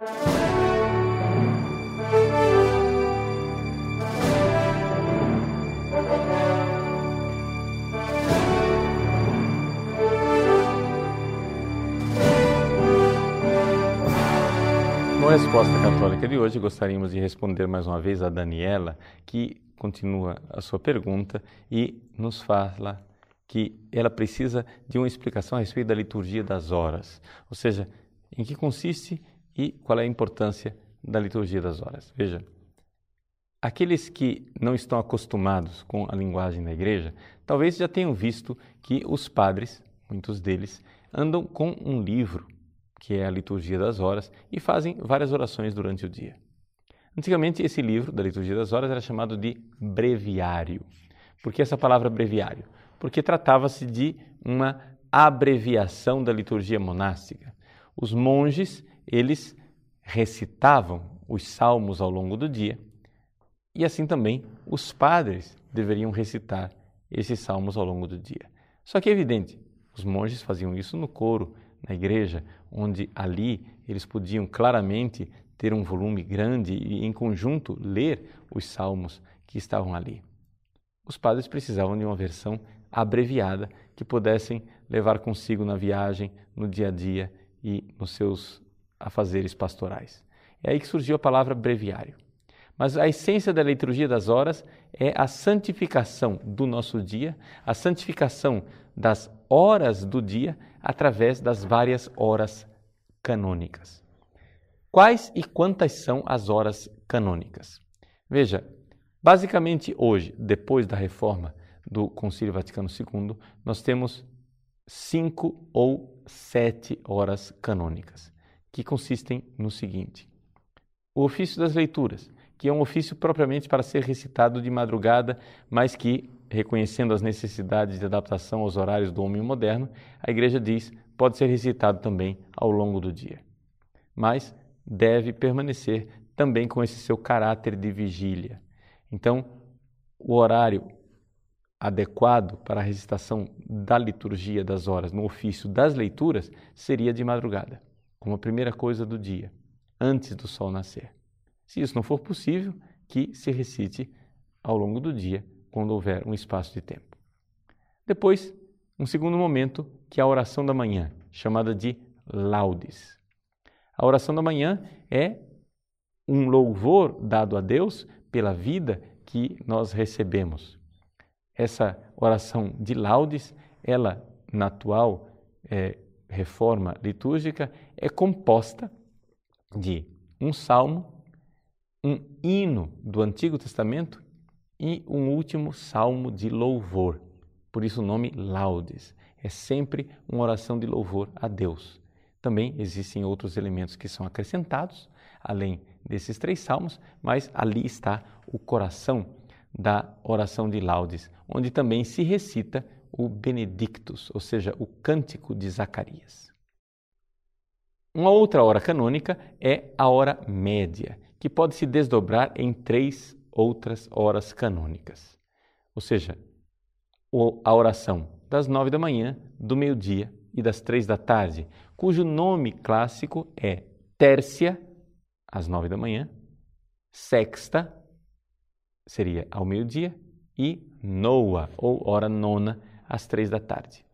No Resposta Católica de hoje, gostaríamos de responder mais uma vez a Daniela, que continua a sua pergunta e nos fala que ela precisa de uma explicação a respeito da liturgia das horas, ou seja, em que consiste e qual é a importância da liturgia das horas. Veja, aqueles que não estão acostumados com a linguagem da igreja, talvez já tenham visto que os padres, muitos deles, andam com um livro que é a liturgia das horas, e fazem várias orações durante o dia. Antigamente, esse livro da liturgia das horas era chamado de breviário. Por que essa palavra breviário? Porque tratava-se de uma abreviação da liturgia monástica. Os monges, eles recitavam os salmos ao longo do dia, e assim também os padres deveriam recitar esses salmos ao longo do dia. Só que é evidente, os monges faziam isso no coro, na igreja, onde ali eles podiam claramente ter um volume grande e, em conjunto, ler os salmos que estavam ali. Os padres precisavam de uma versão abreviada que pudessem levar consigo na viagem, no dia a dia e nos seus afazeres pastorais. É aí que surgiu a palavra breviário. Mas a essência da liturgia das horas é a santificação do nosso dia, a santificação das horas do dia através das várias horas canônicas. Quais e quantas são as horas canônicas? Veja, basicamente hoje, depois da reforma do Concílio Vaticano II, nós temos cinco ou sete horas canônicas, que consistem no seguinte: o ofício das leituras, que é um ofício propriamente para ser recitado de madrugada, mas que reconhecendo as necessidades de adaptação aos horários do homem moderno, a igreja diz pode ser recitado também ao longo do dia. Mas deve permanecer também com esse seu caráter de vigília. Então, o horário adequado para a recitação da liturgia das horas no ofício das leituras seria de madrugada, como a primeira coisa do dia, antes do sol nascer. Se isso não for possível, que se recite ao longo do dia quando houver um espaço de tempo. Depois, um segundo momento, que é a oração da manhã, chamada de laudes. A oração da manhã é um louvor dado a Deus pela vida que nós recebemos. Essa oração de laudes, ela, na atual é, reforma litúrgica, é composta de um salmo, um hino do Antigo Testamento e um último salmo de louvor. Por isso o nome laudes. É sempre uma oração de louvor a Deus. Também existem outros elementos que são acrescentados, além desses três salmos, mas ali está o coração da oração de laudes, onde também se recita o Benedictus, ou seja, o cântico de Zacarias. Uma outra hora canônica é a hora média, que pode se desdobrar em três outras horas canônicas. Ou seja, a oração das nove da manhã, do meio-dia e das três da tarde, cujo nome clássico é tércia, às nove da manhã, sexta, seria ao meio-dia, e noa, ou hora nona, às três da tarde.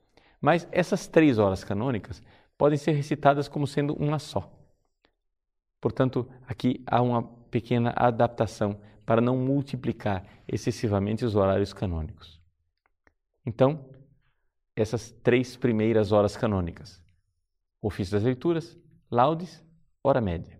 Mas essas três horas canônicas podem ser recitadas como sendo uma só. Portanto, aqui há uma pequena adaptação para não multiplicar excessivamente os horários canônicos. Então, essas três primeiras horas canônicas: ofício das leituras, laudes, hora média.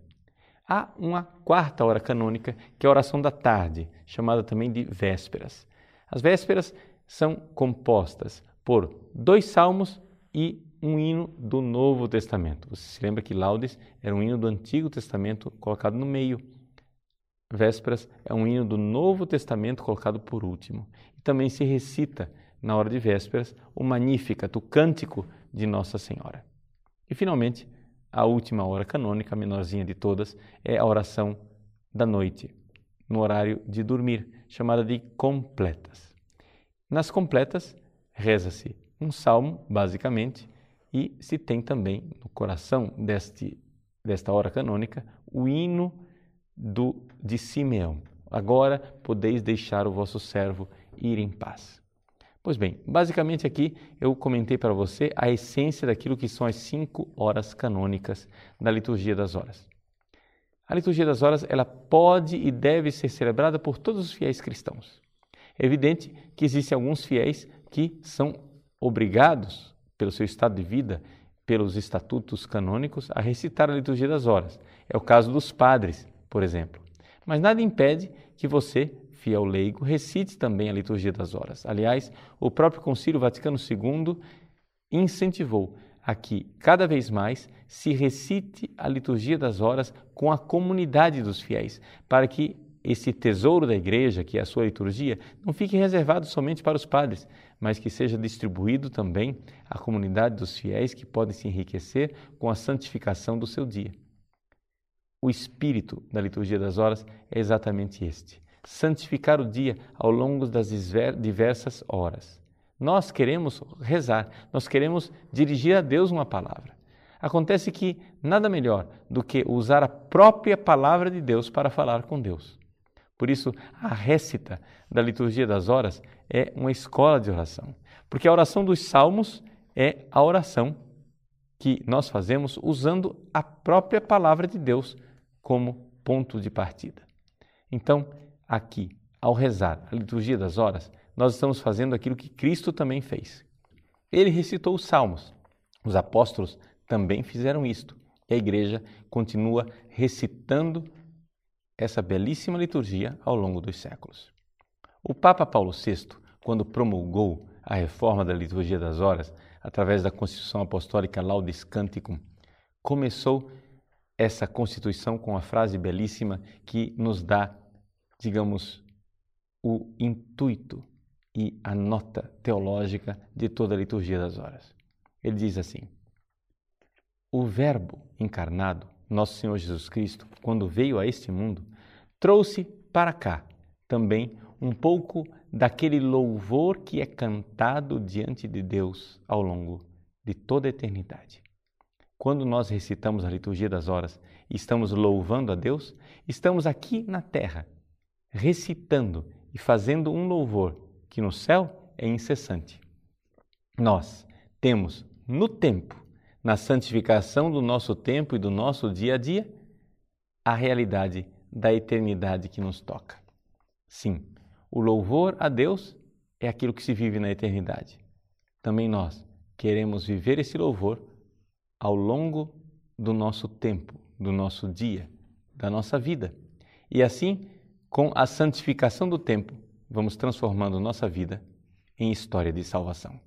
Há uma quarta hora canônica, que é a oração da tarde, chamada também de vésperas. As vésperas são compostas por dois salmos e um hino do Novo Testamento. Você se lembra que laudes era um hino do Antigo Testamento colocado no meio. Vésperas é um hino do Novo Testamento colocado por último. E também se recita, na hora de vésperas, o Magnificat, o cântico de Nossa Senhora. E, finalmente, a última hora canônica, a menorzinha de todas, é a oração da noite, no horário de dormir, chamada de completas. Nas completas, reza-se um salmo, basicamente, e se tem também no coração deste desta hora canônica o hino do, de Simeão. Agora podeis deixar o vosso servo ir em paz. Pois bem, basicamente aqui eu comentei para você a essência daquilo que são as cinco horas canônicas da liturgia das horas. A liturgia das horas ela pode e deve ser celebrada por todos os fiéis cristãos. É evidente que existem alguns fiéis que são obrigados, pelo seu estado de vida, pelos estatutos canônicos, a recitar a liturgia das horas. É o caso dos padres, por exemplo. Mas nada impede que você, fiel leigo, recite também a liturgia das horas. Aliás, o próprio Concílio Vaticano II incentivou a que cada vez mais se recite a liturgia das horas com a comunidade dos fiéis, para que esse tesouro da igreja, que é a sua liturgia, não fique reservado somente para os padres, mas que seja distribuído também à comunidade dos fiéis que podem se enriquecer com a santificação do seu dia. O espírito da liturgia das horas é exatamente este: santificar o dia ao longo das diversas horas. Nós queremos rezar, nós queremos dirigir a Deus uma palavra. Acontece que nada melhor do que usar a própria palavra de Deus para falar com Deus. Por isso, a récita da liturgia das horas é uma escola de oração, porque a oração dos salmos é a oração que nós fazemos usando a própria palavra de Deus como ponto de partida. Então, aqui, ao rezar a liturgia das horas, nós estamos fazendo aquilo que Cristo também fez. Ele recitou os salmos. Os apóstolos também fizeram isto. E a igreja continua recitando essa belíssima liturgia ao longo dos séculos. O Papa Paulo VI, quando promulgou a reforma da liturgia das horas através da Constituição Apostólica Laudis Canticum, começou essa Constituição com a frase belíssima que nos dá, digamos, o intuito e a nota teológica de toda a liturgia das horas. Ele diz assim: O Verbo encarnado nosso Senhor Jesus Cristo, quando veio a este mundo, trouxe para cá também um pouco daquele louvor que é cantado diante de Deus ao longo de toda a eternidade. Quando nós recitamos a liturgia das horas e estamos louvando a Deus, estamos aqui na terra, recitando e fazendo um louvor que no céu é incessante. Nós temos no tempo na santificação do nosso tempo e do nosso dia a dia, a realidade da eternidade que nos toca. Sim, o louvor a Deus é aquilo que se vive na eternidade. Também nós queremos viver esse louvor ao longo do nosso tempo, do nosso dia, da nossa vida. E assim, com a santificação do tempo, vamos transformando nossa vida em história de salvação.